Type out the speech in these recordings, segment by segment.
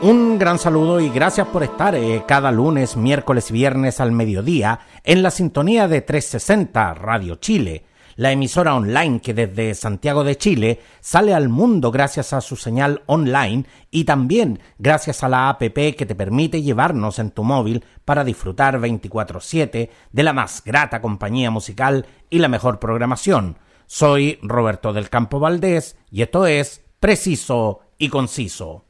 Un gran saludo y gracias por estar eh, cada lunes, miércoles y viernes al mediodía en la sintonía de 360 Radio Chile, la emisora online que desde Santiago de Chile sale al mundo gracias a su señal online y también gracias a la APP que te permite llevarnos en tu móvil para disfrutar 24/7 de la más grata compañía musical y la mejor programación. Soy Roberto del Campo Valdés y esto es Preciso y Conciso.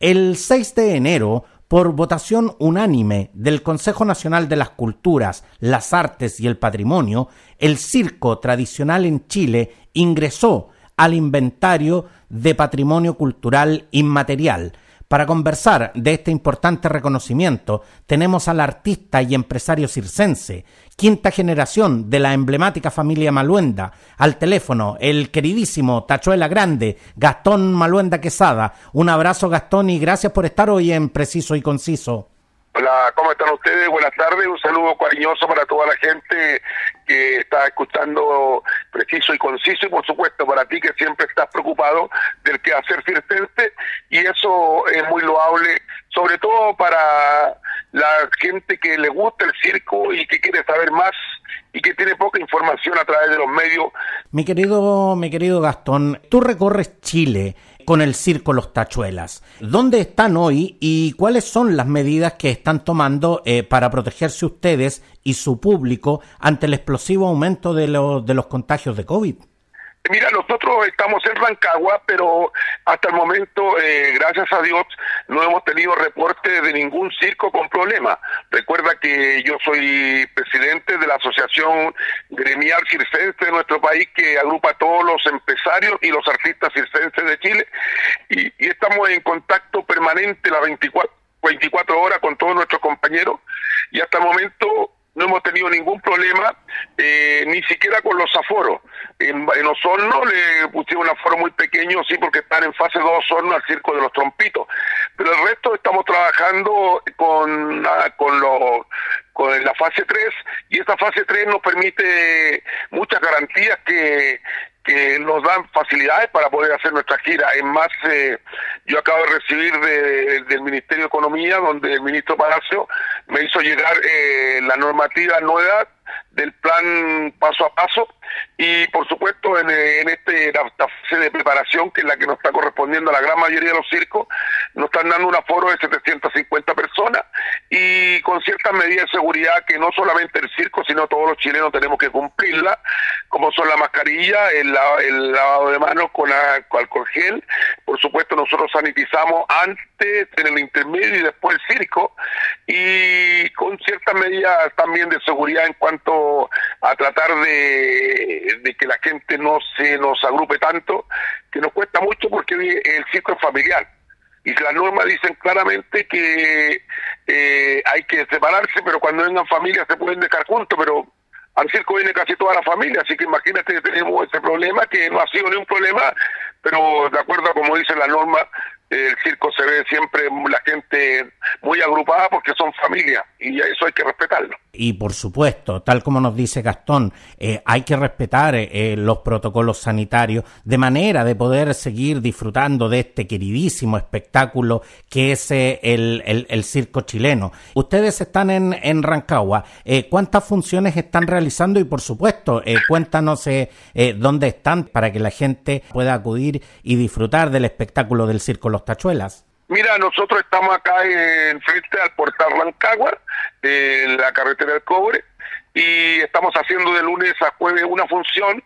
El 6 de enero, por votación unánime del Consejo Nacional de las Culturas, las Artes y el Patrimonio, el circo tradicional en Chile ingresó al inventario de patrimonio cultural inmaterial, para conversar de este importante reconocimiento tenemos al artista y empresario circense, quinta generación de la emblemática familia Maluenda, al teléfono el queridísimo Tachuela Grande, Gastón Maluenda Quesada. Un abrazo Gastón y gracias por estar hoy en Preciso y Conciso. Hola, ¿cómo están ustedes? Buenas tardes, un saludo cariñoso para toda la gente que está escuchando preciso y conciso y por supuesto para ti que siempre estás preocupado del que hacer circense y eso es muy loable, sobre todo para la gente que le gusta el circo y que quiere saber más y que tiene poca información a través de los medios. Mi querido, mi querido Gastón, tú recorres Chile con el circo Los Tachuelas. ¿Dónde están hoy y cuáles son las medidas que están tomando eh, para protegerse ustedes y su público ante el explosivo aumento de, los de los contagios de COVID? Mira, nosotros estamos en Rancagua, pero hasta el momento, eh, gracias a Dios, no hemos tenido reporte de ningún circo con problema. Recuerda que yo soy presidente de la Asociación Gremial Circense de nuestro país, que agrupa a todos los empresarios y los artistas circenses de Chile, y, y estamos en contacto permanente las 24, 24 horas con todos nuestros compañeros, y hasta el momento no hemos tenido ningún problema, eh, ni siquiera con los aforos. En, en Osorno le pusieron un aforo muy pequeño, sí, porque están en fase 2 Osorno al circo de los trompitos. Pero el resto estamos trabajando con, ah, con, los, con la fase 3 y esta fase 3 nos permite muchas garantías que, que nos dan facilidades para poder hacer nuestra gira. Es más, eh, yo acabo de recibir de, del Ministerio de Economía, donde el ministro Palacio me hizo llegar eh, la normativa nueva del plan paso a paso. Y por supuesto en, este la, fase de preparación que es la que nos está correspondiendo a la gran mayoría de los circos nos están dando un aforo de 750 personas y con ciertas medidas de seguridad que no solamente el circo sino todos los chilenos tenemos que cumplirla como son la mascarilla el, el lavado de manos con, con alcohol gel. Por supuesto nosotros sanitizamos antes en el intermedio y después el circo. Y con ciertas medidas también de seguridad en cuanto a tratar de, que la gente no se nos agrupe tanto, que nos cuesta mucho porque el circo es familiar. Y las normas dicen claramente que eh, hay que separarse, pero cuando vengan familias se pueden dejar juntos, pero al circo viene casi toda la familia, así que imagínate que tenemos ese problema, que no ha sido ni un problema, pero de acuerdo a como dice la norma, el circo se ve siempre la gente muy agrupada porque son familia y eso hay que respetarlo. Y por supuesto, tal como nos dice Gastón, eh, hay que respetar eh, los protocolos sanitarios de manera de poder seguir disfrutando de este queridísimo espectáculo que es eh, el, el, el, circo chileno. Ustedes están en, en Rancagua, eh, ¿cuántas funciones están realizando? Y por supuesto, eh, cuéntanos dónde están para que la gente pueda acudir y disfrutar del espectáculo del circo Tachuelas. Mira, nosotros estamos acá en frente al portal Rancagua, en la carretera del cobre, y estamos haciendo de lunes a jueves una función,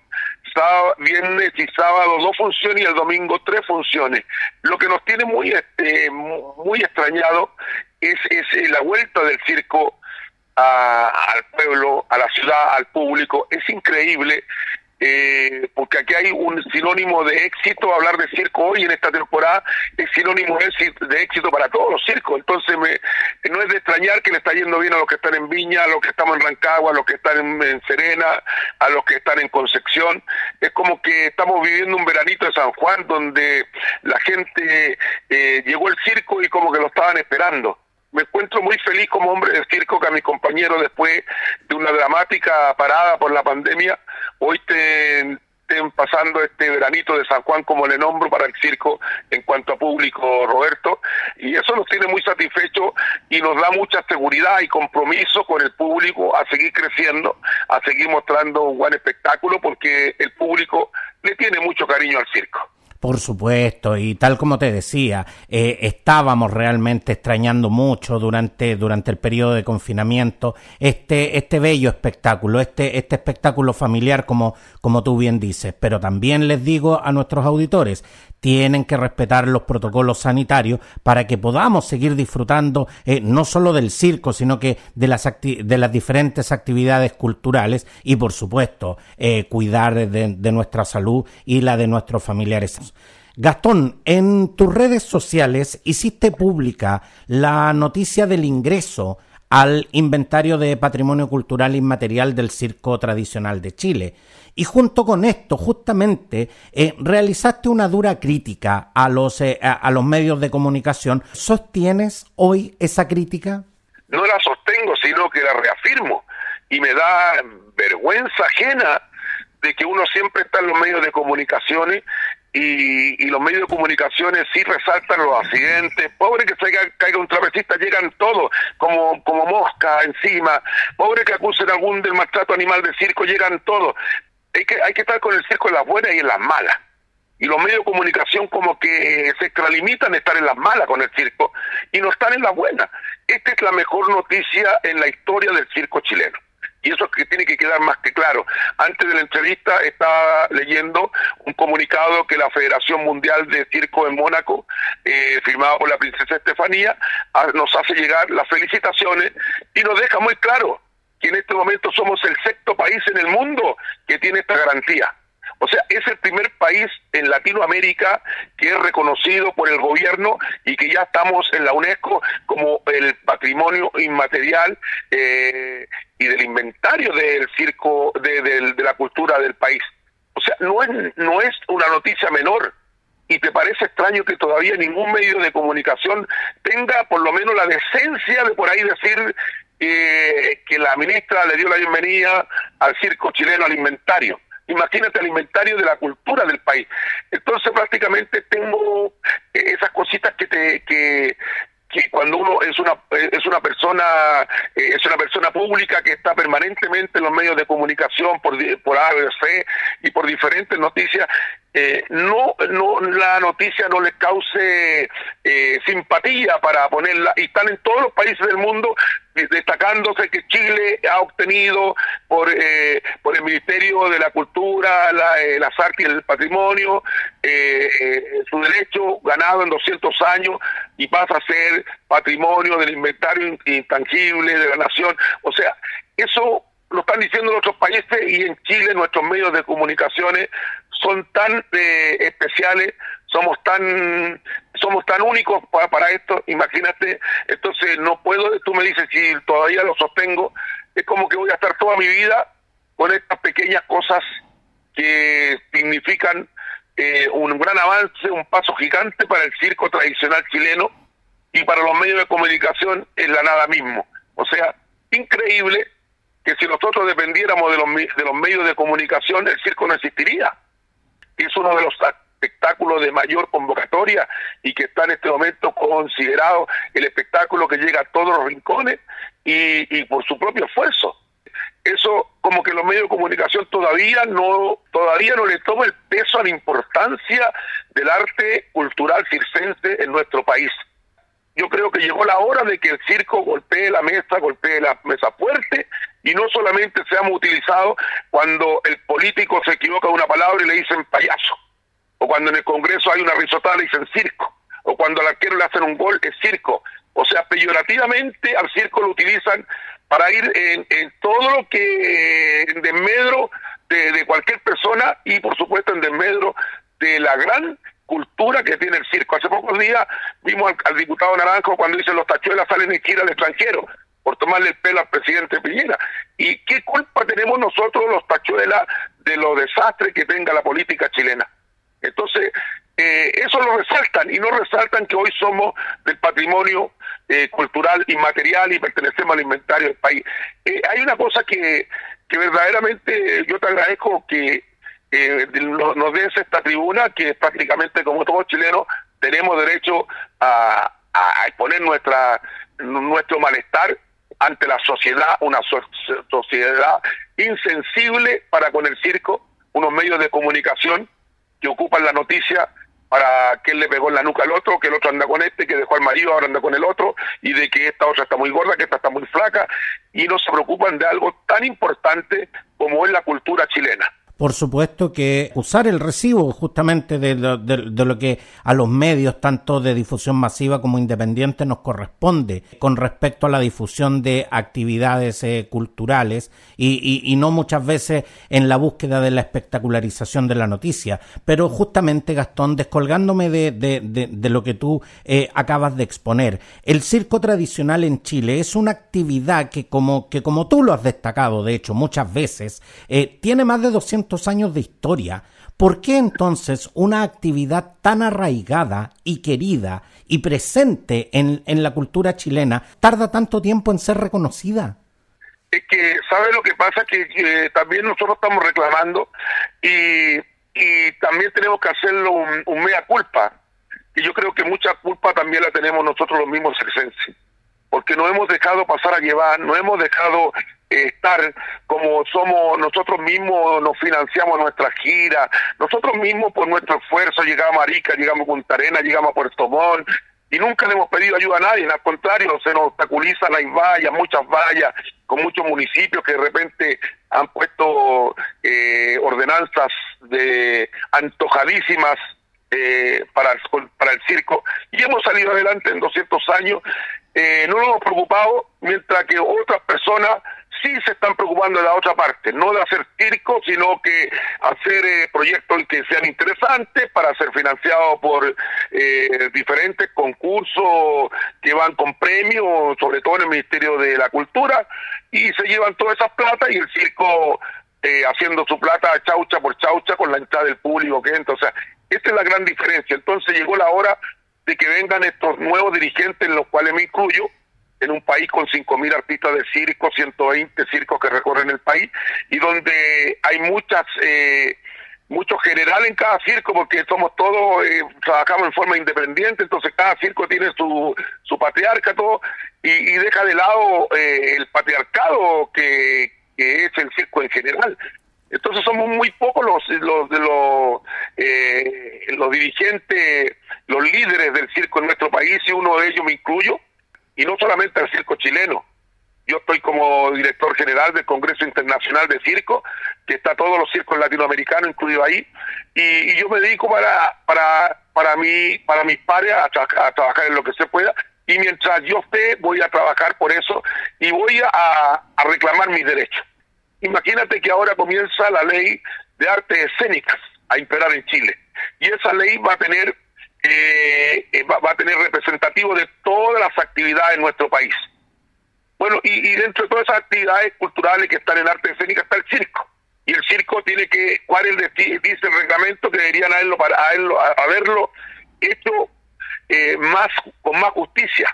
sábado, viernes y sábado dos funciones y el domingo tres funciones. Lo que nos tiene muy este, muy extrañado es, es la vuelta del circo a, al pueblo, a la ciudad, al público. Es increíble eh, porque aquí hay un sinónimo de éxito, hablar de circo hoy en esta temporada es sinónimo de éxito para todos los circos, entonces me, no es de extrañar que le está yendo bien a los que están en Viña, a los que estamos en Rancagua, a los que están en, Serena, a los que están en Concepción, es como que estamos viviendo un veranito de San Juan donde la gente eh, llegó el circo y como que lo estaban esperando me encuentro muy feliz como hombre del circo que a mi compañero después de una dramática parada por la pandemia, hoy estén, pasando este veranito de San Juan como le nombro para el circo en cuanto a público, Roberto, y eso nos tiene muy satisfechos y nos da mucha seguridad y compromiso con el público a seguir creciendo, a seguir mostrando un buen espectáculo porque el público le tiene mucho cariño al circo. Por supuesto, y tal como te decía, eh, estábamos realmente extrañando mucho durante, durante el periodo de confinamiento este, este bello espectáculo, este, este espectáculo familiar como, como tú bien dices. Pero también les digo a nuestros auditores, tienen que respetar los protocolos sanitarios para que podamos seguir disfrutando eh, no solo del circo, sino que de las, de las diferentes actividades culturales y, por supuesto, eh, cuidar de, de nuestra salud y la de nuestros familiares. Gastón, en tus redes sociales hiciste pública la noticia del ingreso al inventario de patrimonio cultural inmaterial del circo tradicional de Chile. Y junto con esto, justamente, eh, realizaste una dura crítica a los, eh, a, los medios de comunicación. ¿Sostienes hoy esa crítica? No la sostengo, sino que la reafirmo. Y me da vergüenza ajena de que uno siempre está en los medios de comunicaciones y, los medios de comunicaciones sí resaltan los accidentes. Pobre que caiga, un trapecista, llegan todos como, como mosca encima. Pobre que acusen algún del maltrato animal de circo, llegan todos. Hay que, hay que estar con el circo en las buenas y en las malas. Y los medios de comunicación como que se extralimitan a estar en las malas con el circo y no están en las buenas. Esta es la mejor noticia en la historia del circo chileno y eso es que tiene que quedar más que claro. Antes de la entrevista estaba leyendo un comunicado que la Federación Mundial de Circo en Mónaco, eh, firmado por la princesa Estefanía, nos hace llegar las felicitaciones y nos deja muy claro que en este momento somos el sexto país en el mundo que tiene esta garantía. O sea, es el primer país en Latinoamérica que es reconocido por el gobierno y que ya estamos en la UNESCO como el patrimonio inmaterial eh, y del inventario del circo, de, la cultura del país. O sea, no es, no es una noticia menor. ¿Y te parece extraño que todavía ningún medio de comunicación tenga por lo menos la decencia de por ahí decir eh, que la ministra le dio la bienvenida al circo chileno al inventario? Imagínate el inventario de la cultura del país. Entonces prácticamente tengo eh, esas cositas que te que, cuando uno es una es una persona eh, es una persona pública que está permanentemente en los medios de comunicación por por ABC y por diferentes noticias eh, no no la noticia no les cause eh, simpatía para ponerla y están en todos los países del mundo destacándose que Chile ha obtenido por eh, por el Ministerio de la Cultura, la, eh, las artes y el patrimonio eh, su derecho ganado en 200 años y pasa a ser patrimonio del inventario intangible de la nación. O sea, eso lo están diciendo en otros países y en Chile nuestros medios de comunicaciones son tan especiales somos tan somos tan únicos para, esto, imagínate, entonces no puedo, tú me dices si todavía lo sostengo, es como que voy a estar toda mi vida con estas pequeñas cosas que significan eh, un gran avance, un paso gigante para el circo tradicional chileno y para los medios de comunicación es la nada mismo. O sea, increíble que si nosotros dependiéramos de los, de los medios de comunicación, el circo no existiría. Es uno de los espectáculo de mayor convocatoria y que está en este momento considerado el espectáculo que llega a todos los rincones y, por su propio esfuerzo. Eso como que los medios de comunicación todavía no todavía no le toma el peso a la importancia del arte cultural circense en nuestro país. Yo creo que llegó la hora de que el circo golpee la mesa, golpee la mesa fuerte y no solamente seamos utilizados cuando el político se equivoca de una palabra y le dicen payaso o cuando en el Congreso hay una risotada y dicen circo, o cuando al arquero le hacen un gol es circo. O sea, peyorativamente al circo lo utilizan para ir en, todo lo que en desmedro de, cualquier persona y por supuesto en desmedro de la gran cultura que tiene el circo. Hace pocos días vimos al, diputado Naranjo cuando dice los tachuelas salen en gira al extranjero por tomarle el pelo al presidente Piñera. ¿Y qué culpa tenemos nosotros los tachuelas de los desastres que tenga la política chilena? Entonces, eh, eso lo resaltan y no resaltan que hoy somos del patrimonio eh, cultural inmaterial y pertenecemos al inventario del país. Eh, hay una cosa que, que verdaderamente yo te agradezco que eh, nos des esta tribuna, que prácticamente como todos chilenos tenemos derecho a, a exponer nuestra nuestro malestar ante la sociedad, una sociedad insensible para con el circo, unos medios de comunicación que ocupan la noticia para que él le pegó en la nuca al otro, que el otro anda con este, que dejó al marido, ahora anda con el otro, y de que esta otra está muy gorda, que esta está muy flaca, y no se preocupan de algo tan importante como es la cultura chilena por supuesto que usar el recibo justamente de lo, que a los medios, tanto de difusión masiva como independiente, nos corresponde con respecto a la difusión de actividades eh, culturales y, no muchas veces en la búsqueda de la espectacularización de la noticia. Pero justamente, Gastón, descolgándome de, lo que tú eh, acabas de exponer, el circo tradicional en Chile es una actividad que, como, que como tú lo has destacado, de hecho, muchas veces, eh, tiene más de 200 años de historia, ¿por qué entonces una actividad tan arraigada y querida y presente en, la cultura chilena tarda tanto tiempo en ser reconocida? Es que, ¿sabe lo que pasa? Que, también nosotros estamos reclamando y, también tenemos que hacerlo un, mea culpa. Y yo creo que mucha culpa también la tenemos nosotros los mismos circenses porque no hemos dejado pasar a llevar, no hemos dejado estar como somos nosotros mismos, nos financiamos nuestra gira, nosotros mismos por nuestro esfuerzo llegamos a Arica, llegamos a Punta Arena, llegamos a Puerto Montt, y nunca le hemos pedido ayuda a nadie, al contrario, se nos obstaculiza las vallas, muchas vallas, con muchos municipios que de repente han puesto eh, ordenanzas de antojadísimas eh, para, el, para el circo y hemos salido adelante en 200 años. Eh, no nos hemos preocupado, mientras que otras personas sí se están preocupando de la otra parte, no de hacer circo, sino que hacer eh, proyectos que sean interesantes para ser financiados por eh, diferentes concursos que van con premios, sobre todo en el Ministerio de la Cultura, y se llevan todas esas plata y el circo eh, haciendo su plata chaucha por chaucha con la entrada del público que entra. O sea, esta es la gran diferencia. Entonces llegó la hora de que vengan estos nuevos dirigentes, en los cuales me incluyo, en un país con 5.000 artistas de circo, 120 circos que recorren el país, y donde hay muchas... Eh, mucho general en cada circo porque somos todos, eh, trabajamos en forma independiente, entonces cada circo tiene su, su patriarca todo y, deja de lado eh, el patriarcado que, que es el circo en general. Entonces somos muy pocos los, los de los, eh, los dirigentes, los líderes del circo en nuestro país y uno de ellos me incluyo y no solamente al circo chileno. Yo estoy como director general del Congreso Internacional de Circo, que está todos los circos latinoamericanos incluidos ahí, y, yo me dedico para para para mí para mis pares a, trabajar en lo que se pueda y mientras yo esté voy a trabajar por eso y voy a, a reclamar mis derechos. Imagínate que ahora comienza la ley de artes escénicas a imperar en Chile y esa ley va a tener eh, eh, va, a tener representativo de todas las actividades en nuestro país. Bueno, y, dentro de todas esas actividades culturales que están en arte escénica está el circo. Y el circo tiene que, ¿cuál es el, dice el reglamento? Que deberían haberlo, para, haberlo hecho eh, más con más justicia.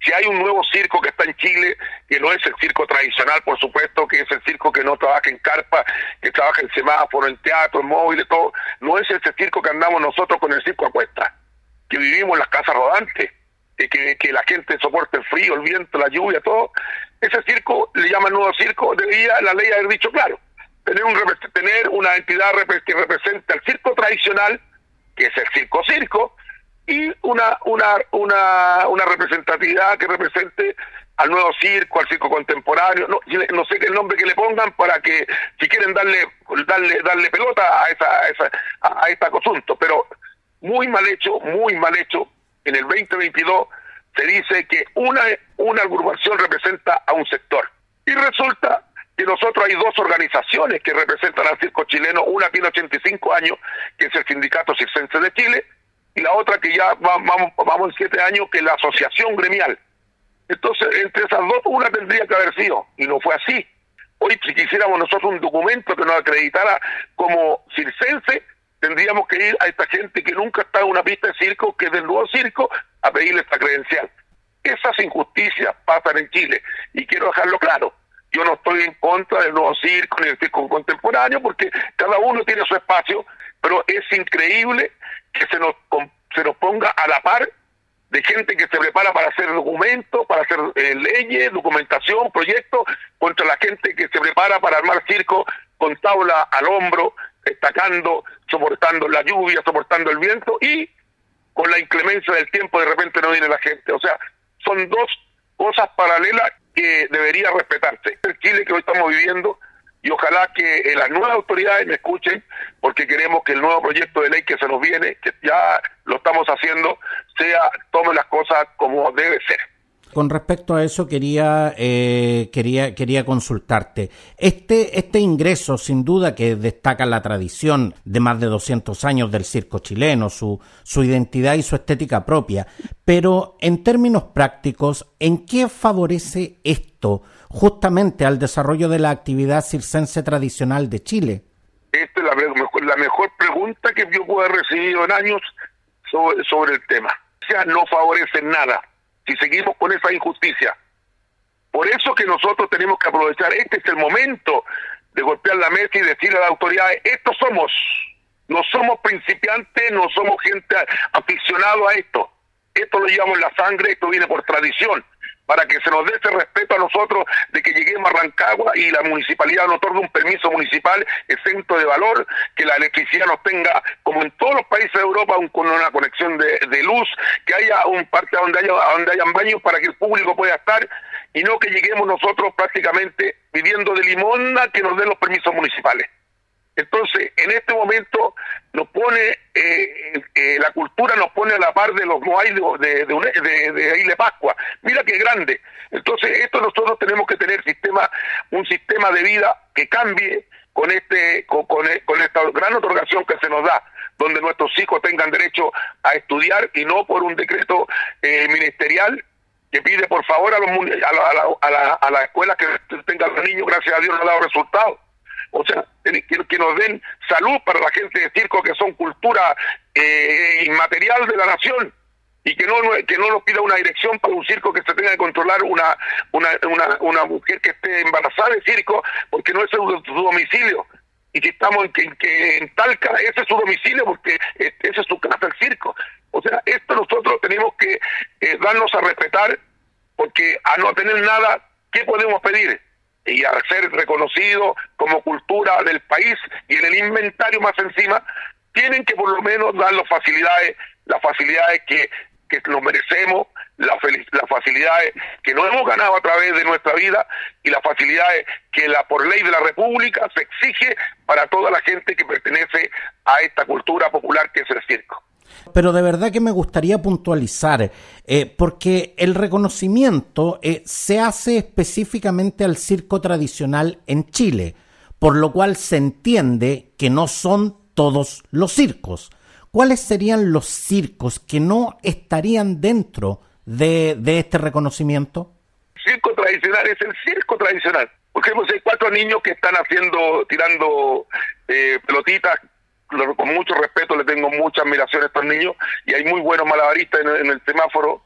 Si hay un nuevo circo que está en Chile, que no es el circo tradicional, por supuesto, que es el circo que no trabaja en carpa, que trabaja en semáforo, en teatro, en móviles, todo, no es ese circo que andamos nosotros con el circo a cuesta que vivimos en las casas rodantes, que, que la gente soporte el frío, el viento, la lluvia, todo. Ese circo, le llaman nuevo circo, debería la ley haber dicho claro, tener, un, tener una entidad que represente al circo tradicional, que es el circo-circo, y una, una, una, una representatividad que represente al nuevo circo, al circo contemporáneo, no, no sé el nombre que le pongan para que si quieren darle darle darle pelota a esa a, esa, a este asunto, pero muy mal hecho, muy mal hecho. En el 2022 se dice que una, una agrupación representa a un sector. Y resulta que nosotros hay dos organizaciones que representan al circo chileno, una tiene 85 años, que es el Sindicato Circense de Chile, y la otra que ya vamos, vamos en siete años, que es la Asociación Gremial. Entonces, entre esas dos, una tendría que haber sido, y no fue así. Hoy, si quisiéramos nosotros un documento que nos acreditara como circense, tendríamos que ir a esta gente que nunca está en una pista de circo, que es del nuevo circo, a pedirle esta credencial. Esas injusticias pasan en Chile, y quiero dejarlo claro. Yo no estoy en contra del nuevo circo ni del circo contemporáneo, porque cada uno tiene su espacio, pero es increíble que se nos, se nos ponga a la par de gente que se prepara para hacer documentos, para hacer eh, leyes, documentación, proyectos, contra la gente que se prepara para armar circo con tabla al hombro, destacando, soportando la lluvia, soportando el viento y con la inclemencia del tiempo de repente no viene la gente. O sea, son dos cosas paralelas que debería respetarse. El Chile que hoy estamos viviendo y ojalá que eh, las nuevas autoridades me escuchen porque queremos que el nuevo proyecto de ley que se nos viene, que ya lo estamos haciendo, sea tome las cosas como debe ser. Con respecto a eso quería eh, quería quería consultarte. Este este ingreso sin duda que destaca la tradición de más de 200 años del circo chileno, su su identidad y su estética propia, pero en términos prácticos, ¿en qué favorece esto justamente al desarrollo de la actividad circense tradicional de Chile? Esta es la, la mejor pregunta que yo puedo haber recibido en años sobre, sobre el tema. O sea, no favorece nada si seguimos con esa injusticia. Por eso que nosotros tenemos que aprovechar, este es el momento de golpear la mesa y decirle a las autoridades, estos somos, no somos principiantes, no somos gente aficionado a esto, esto lo llevamos en la sangre, esto viene por tradición, para que se nos dé ese respeto a nosotros de que lleguemos a Rancagua y la municipalidad nos otorgue un permiso municipal exento de valor, que la electricidad nos tenga, como en todos los países de Europa, un, con una conexión de, luz, que haya un parte donde haya donde hayan baños para que el público pueda estar y no que lleguemos nosotros prácticamente pidiendo de limona que nos den los permisos municipales. Entonces, en este momento nos pone, eh, eh, la cultura nos pone a la par de los hay de, de, de, Isla Pascua. Mira qué grande. Entonces, esto nosotros tenemos que tener sistema, un sistema de vida que cambie con este, con, con, esta gran otorgación que se nos da, donde nuestros hijos tengan derecho a estudiar y no por un decreto eh, ministerial que pide por favor a, los, a, la, a, la, a, la, escuela que tengan los niños, gracias a Dios no ha dado resultados o sea, que, nos den salud para la gente de circo, que son cultura eh, inmaterial de la nación, y que no, que no nos pida una dirección para un circo que se tenga que controlar una, una, una, una mujer que esté embarazada de circo, porque no es su, domicilio. Y si estamos en, que, que en Talca, ese es su domicilio, porque ese es su casa, el circo. O sea, esto nosotros tenemos que eh, darnos a respetar, porque a no tener nada, ¿qué podemos pedir? Y a ser reconocido como cultura del país y en el inventario más encima, tienen que por lo menos dar las facilidades, las facilidades que, que nos merecemos, las, las facilidades que no hemos ganado a través de nuestra vida y las facilidades que la por ley de la República se exige para toda la gente que pertenece a esta cultura popular que es el circo pero de verdad que me gustaría puntualizar, eh, porque el reconocimiento eh, se hace específicamente al circo tradicional en Chile, por lo cual se entiende que no son todos los circos. ¿Cuáles serían los circos que no estarían dentro de, este reconocimiento? circo tradicional es el circo tradicional. Porque hay cuatro niños que están haciendo, tirando eh, pelotitas con mucho respeto, le tengo mucha admiración a estos niños y hay muy buenos malabaristas en, el semáforo.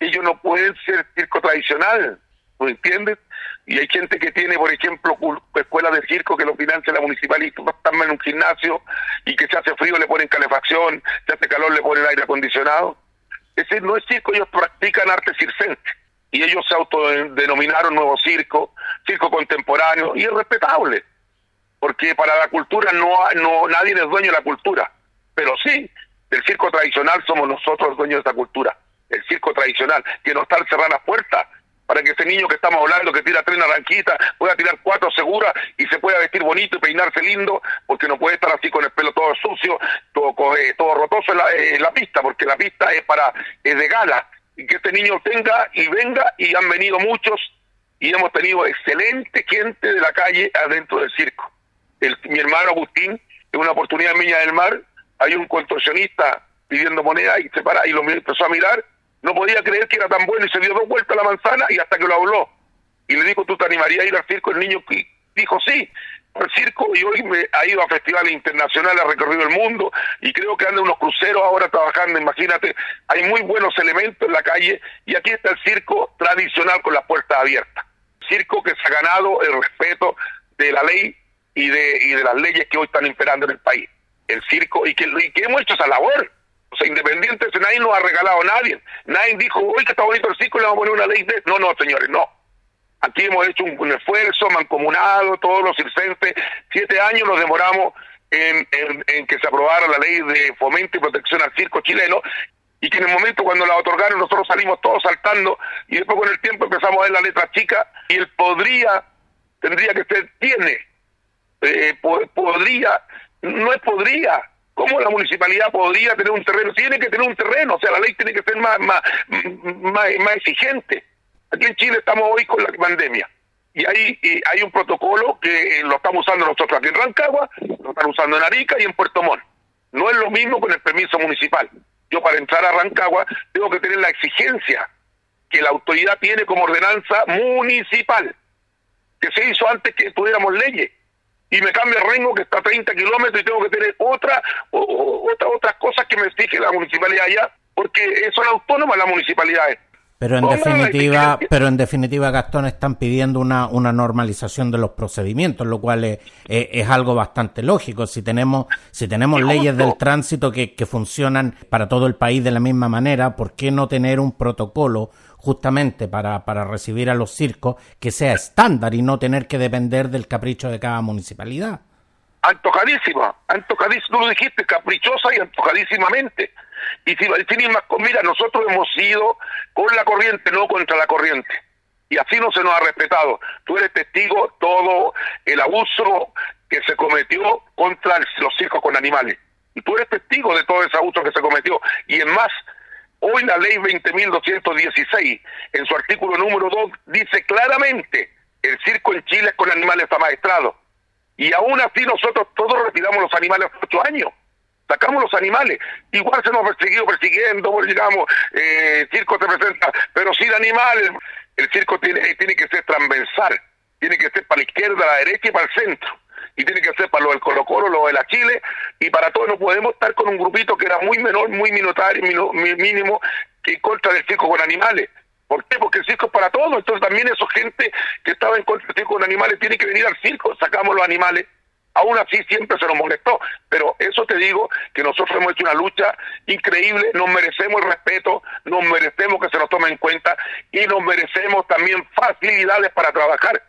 Ellos no pueden ser circo tradicional, ¿me entiendes? Y hay gente que tiene, por ejemplo, escuelas de circo que lo financia la municipalidad, están en un gimnasio y que se hace frío le ponen calefacción, se hace calor le ponen aire acondicionado. Es decir, no es circo, ellos practican arte circense y ellos se autodenominaron nuevo circo, circo contemporáneo y es respetable porque para la cultura no, no nadie es dueño de la cultura, pero sí, del circo tradicional somos nosotros dueños de esta cultura, el circo tradicional, que no está cerrar las puertas para que ese niño que estamos hablando, que tira tres naranjitas, pueda tirar cuatro seguras y se pueda vestir bonito y peinarse lindo, porque no puede estar así con el pelo todo sucio, todo, eh, todo rotoso en la, en la pista, porque la pista es para es de gala, y que este niño tenga y venga, y han venido muchos y hemos tenido excelente gente de la calle adentro del circo. Mi hermano Agustín, en una oportunidad en Viña del Mar, hay un contorsionista pidiendo moneda y se para y lo empezó a mirar, no podía creer que era tan bueno y se dio dos vueltas a la manzana y hasta que lo habló. Y le dijo, ¿tú te animarías a ir al circo? El niño dijo, sí, al circo y hoy me ha ido a festivales internacionales, ha recorrido el mundo y creo que anda unos cruceros ahora trabajando, imagínate, hay muy buenos elementos en la calle y aquí está el circo tradicional con las puertas abiertas. Circo que se ha ganado el respeto de la ley y de, y de las leyes que hoy están imperando en el país. El circo y que, y que hemos hecho esa labor. O sea, independientes, nadie nos ha regalado a nadie. Nadie dijo, hoy que está bonito el circo, le vamos a poner una ley de... No, no, señores, no Aquí hemos hecho un, esfuerzo mancomunado, todos los circenses, siete años nos demoramos en, que se aprobara la ley de fomento y protección al circo chileno, y que en el momento cuando la otorgaron nosotros salimos todos saltando, y después con el tiempo empezamos a ver la letra chica, y el podría, tendría que ser tiene, eh, podría, no es podría, ¿Cómo la municipalidad podría tener un terreno? Tiene que tener un terreno, o sea, la ley tiene que ser más, más, más exigente. Aquí en Chile estamos hoy con la pandemia y hay, hay un protocolo que lo estamos usando nosotros aquí en Rancagua, lo están usando en Arica y en Puerto Montt. No es lo mismo con el permiso municipal. Yo para entrar a Rancagua tengo que tener la exigencia que la autoridad tiene como ordenanza municipal, que se hizo antes que tuviéramos leyes. Y me cambia el rengo que está a 30 kilómetros y tengo que tener otra, otra, otras cosas que me exige la municipalidad allá, porque son autónomas las municipalidades. Pero en definitiva, pero en definitiva, Gastón, están pidiendo una, una normalización de los procedimientos, lo cual es, es, algo bastante lógico. Si tenemos, si tenemos leyes del tránsito que, que funcionan para todo el país de la misma manera, ¿por qué no tener un protocolo justamente para, para recibir a los circos que sea estándar y no tener que depender del capricho de cada municipalidad? Antojadísima, antojadísima, tú lo dijiste, caprichosa y antojadísimamente y si sin más, mira, nosotros hemos ido con la corriente, no contra la corriente. Y así no se nos ha respetado. Tú eres testigo todo el abuso que se cometió contra los circos con animales. Y tú eres testigo de todo ese abuso que se cometió. Y en más, hoy la ley 20.216, en su artículo número 2, dice claramente, el circo en Chile es con animales amaestrados. Y aún así nosotros todos retiramos los animales ocho años sacamos los animales. Igual se nos ha perseguido, persiguiendo, digamos, eh, circo te presenta, pero sin animales, el circo tiene, tiene que ser transversal, tiene que ser para la izquierda, la derecha y para el centro. Y tiene que ser para lo del Colo Colo, lo de la Chile, y para todos no podemos estar con un grupito que era muy menor, muy minotario, mínimo, que en contra del circo con animales. ¿Por qué? Porque el circo es para todos. Entonces también esa gente que estaba en contra del circo con animales tiene que venir al circo. Sacamos los animales Aún así siempre se nos molestó, pero eso te digo que nosotros hemos hecho una lucha increíble, nos merecemos el respeto, nos merecemos que se nos tome en cuenta y nos merecemos también facilidades para trabajar.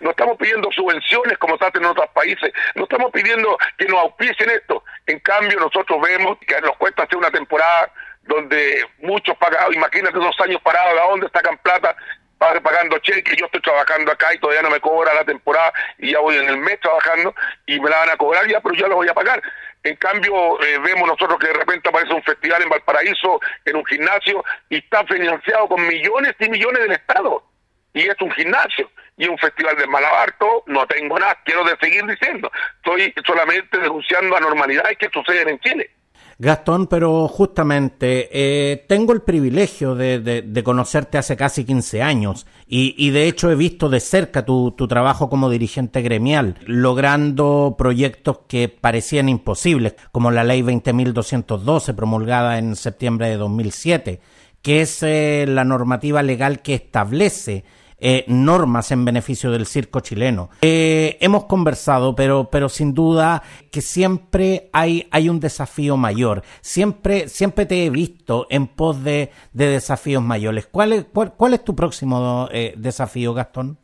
No estamos pidiendo subvenciones como se hace en otros países, no estamos pidiendo que nos auspicien esto. En cambio, nosotros vemos que nos cuesta hacer una temporada donde muchos pagados, imagínate dos años parados, ¿a dónde sacan plata? Pagando cheques, yo estoy trabajando acá y todavía no me cobra la temporada y ya voy en el mes trabajando y me la van a cobrar ya, pero ya lo voy a pagar. En cambio, eh, vemos nosotros que de repente aparece un festival en Valparaíso, en un gimnasio, y está financiado con millones y millones del Estado. Y es un gimnasio y un festival de Malabarto, no tengo nada, quiero de seguir diciendo. Estoy solamente denunciando anormalidades que suceden en Chile. Gastón, pero justamente eh, tengo el privilegio de, conocerte hace casi 15 años y, de hecho he visto de cerca tu, trabajo como dirigente gremial, logrando proyectos que parecían imposibles, como la ley 20.212 promulgada en septiembre de 2007, que es eh, la normativa legal que establece eh, normas en beneficio del circo chileno. Eh, hemos conversado, pero, pero sin duda que siempre hay, hay un desafío mayor. Siempre, siempre te he visto en pos de, desafíos mayores. ¿Cuál es, cuál, es tu próximo eh, desafío, Gastón?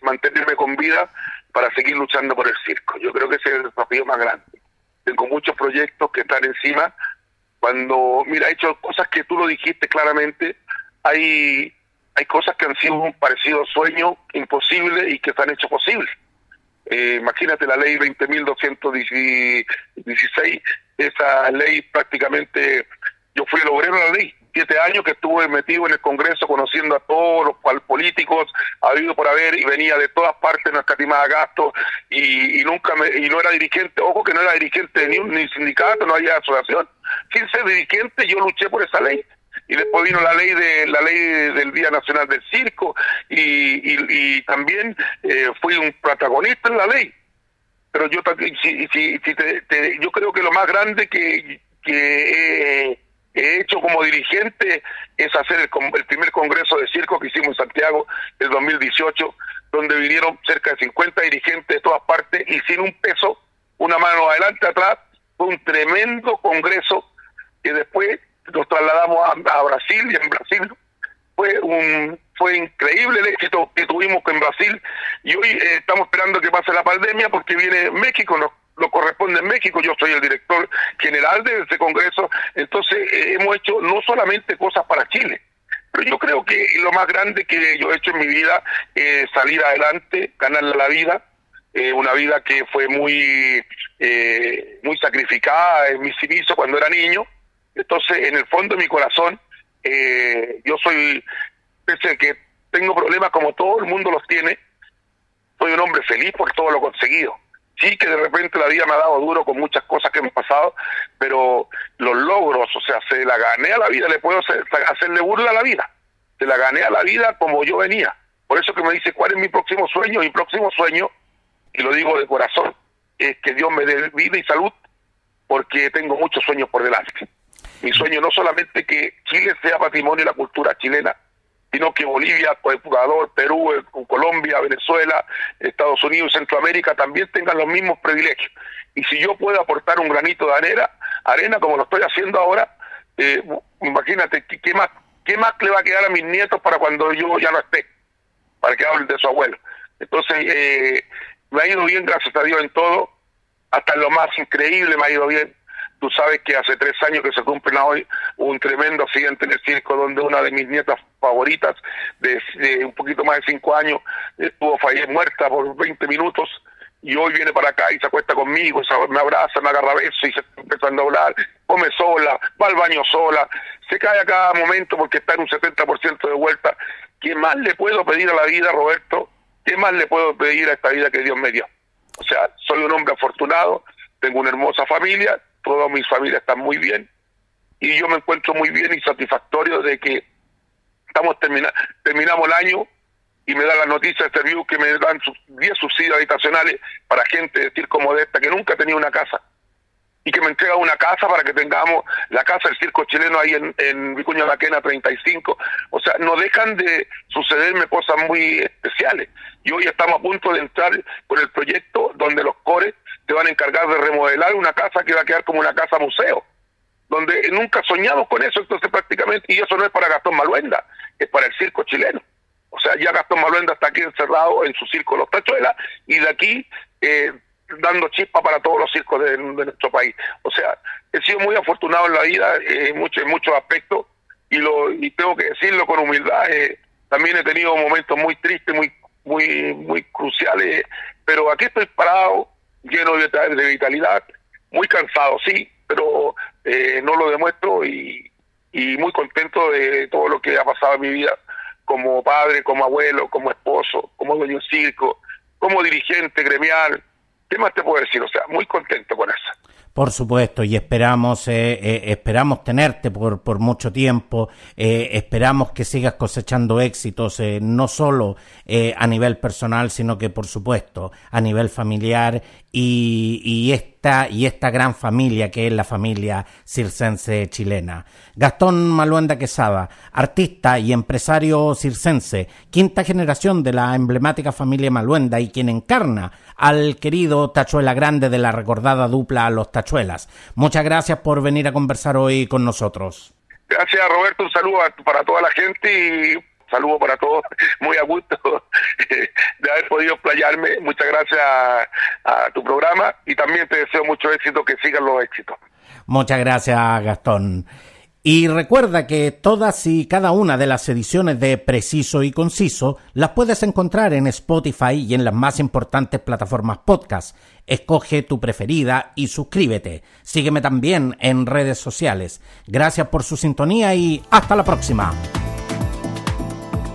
Mantenerme con vida para seguir luchando por el circo. Yo creo que ese es el desafío más grande. Tengo muchos proyectos que están encima. Cuando, mira, he hecho cosas que tú lo dijiste claramente. Hay hay cosas que han sido un parecido sueño imposible y que se han hecho posibles. Eh, imagínate la ley 20.216, esa ley prácticamente, yo fui el obrero de la ley, siete años que estuve metido en el Congreso conociendo a todos los políticos, ha habido por haber y venía de todas partes, no escatimaba gastos y, y nunca me, y no era dirigente, ojo que no era dirigente ni un ni sindicato, no había asociación. Sin ser dirigente yo luché por esa ley y después vino la ley de la ley del Día Nacional del Circo y, y, también eh, fui un protagonista en la ley. Pero yo si, si, si te, yo creo que lo más grande que, que he hecho como dirigente es hacer el, el, primer congreso de circo que hicimos en Santiago el 2018, donde vinieron cerca de 50 dirigentes de todas partes y sin un peso, una mano adelante, atrás, fue un tremendo congreso que después nos trasladamos a, Brasil y en Brasil fue un fue increíble el éxito que tuvimos en Brasil. Y hoy eh, estamos esperando que pase la pandemia porque viene México, nos lo corresponde en México, yo soy el director general de ese Congreso, entonces eh, hemos hecho no solamente cosas para Chile, pero yo creo que lo más grande que yo he hecho en mi vida es salir adelante, ganarle la vida, eh, una vida que fue muy, muy sacrificada en mi servicio cuando era niño, entonces en el fondo de mi corazón yo soy, pese a que tengo problemas como todo el mundo los tiene, soy un hombre feliz por todo lo conseguido sí que de repente la vida me ha dado duro con muchas cosas que me han pasado, pero los logros, o sea, se la gané a la vida, le puedo hacer, hacerle burla a la vida, se la gané a la vida como yo venía. Por eso que me dice, ¿cuál es mi próximo sueño? Mi próximo sueño, y lo digo de corazón, es que Dios me dé vida y salud, porque tengo muchos sueños por delante. Mi sueño no solamente que Chile sea patrimonio de la cultura chilena, sino que Bolivia, Ecuador, Perú, eh, Colombia, Venezuela, Estados Unidos Centroamérica también tengan los mismos privilegios. Y si yo puedo aportar un granito de arena, arena como lo estoy haciendo ahora, eh, imagínate, ¿qué más, ¿qué más le va a quedar a mis nietos para cuando yo ya no esté? Para que hablen de su abuelo. Entonces, eh, me ha ido bien, gracias a Dios, en todo, hasta lo más increíble me ha ido bien Tú sabes que hace tres años que se cumplen hoy un tremendo accidente en el circo donde una de mis nietas favoritas de, un poquito más de cinco años estuvo fallecida muerta por 20 minutos y hoy viene para acá y se acuesta conmigo, me abraza, me agarra besos y se está empezando a hablar, come sola, va al baño sola, se cae a cada momento porque está en un 70% de vuelta. ¿Qué más le puedo pedir a la vida, Roberto? ¿Qué más le puedo pedir a esta vida que Dios me dio? O sea, soy un hombre afortunado, tengo una hermosa familia, toda mi familia está muy bien y yo me encuentro muy bien y satisfactorio de que estamos termina, terminamos el año y me da la noticia de Serviu que me dan 10 subsidios habitacionales para gente de circo modesta que nunca tenido una casa y que me entrega una casa para que tengamos la casa del circo chileno ahí en, en Vicuña Maquena 35. O sea, no dejan de sucederme cosas muy especiales. Y hoy estamos a punto de entrar con el proyecto donde los cores te van a encargar de remodelar una casa que va a quedar como una casa museo, donde nunca soñamos con eso, entonces prácticamente, y eso no es para Gastón Maluenda, es para el circo chileno. O sea, ya Gastón Maluenda está aquí encerrado en su circo Los Tachuelas y de aquí eh, dando chispa para todos los circos de, nuestro país. O sea, he sido muy afortunado en la vida eh, en, muchos, en muchos aspectos y, lo, y tengo que decirlo con humildad. Eh, también he tenido momentos muy tristes, muy, muy, muy cruciales, pero aquí estoy parado lleno de, de vitalidad, muy cansado, sí, pero eh, no lo demuestro y, y muy contento de todo lo que ha pasado en mi vida como padre, como abuelo, como esposo, como dueño de circo, como dirigente gremial. ¿Qué más te puedo decir? O sea, muy contento con eso. Por supuesto, y esperamos, eh, eh, esperamos tenerte por, por mucho tiempo, eh, esperamos que sigas cosechando éxitos, no solo a nivel personal, sino que por supuesto a nivel familiar. Y y esta gran familia que es la familia circense chilena. Gastón Maluenda Quesada, artista y empresario circense, quinta generación de la emblemática familia Maluenda y quien encarna al querido Tachuela Grande de la recordada dupla Los Tachuelas. Muchas gracias por venir a conversar hoy con nosotros. Gracias Roberto, un saludo para toda la gente y saludo para todos, muy a gusto podido playarme. Muchas gracias a, tu programa y también te deseo mucho éxito, que sigan los éxitos. Muchas gracias, Gastón. Y recuerda que todas y cada una de las ediciones de Preciso y Conciso las puedes encontrar en Spotify y en las más importantes plataformas podcast. Escoge tu preferida y suscríbete. Sígueme también en redes sociales. Gracias por su sintonía y hasta la próxima.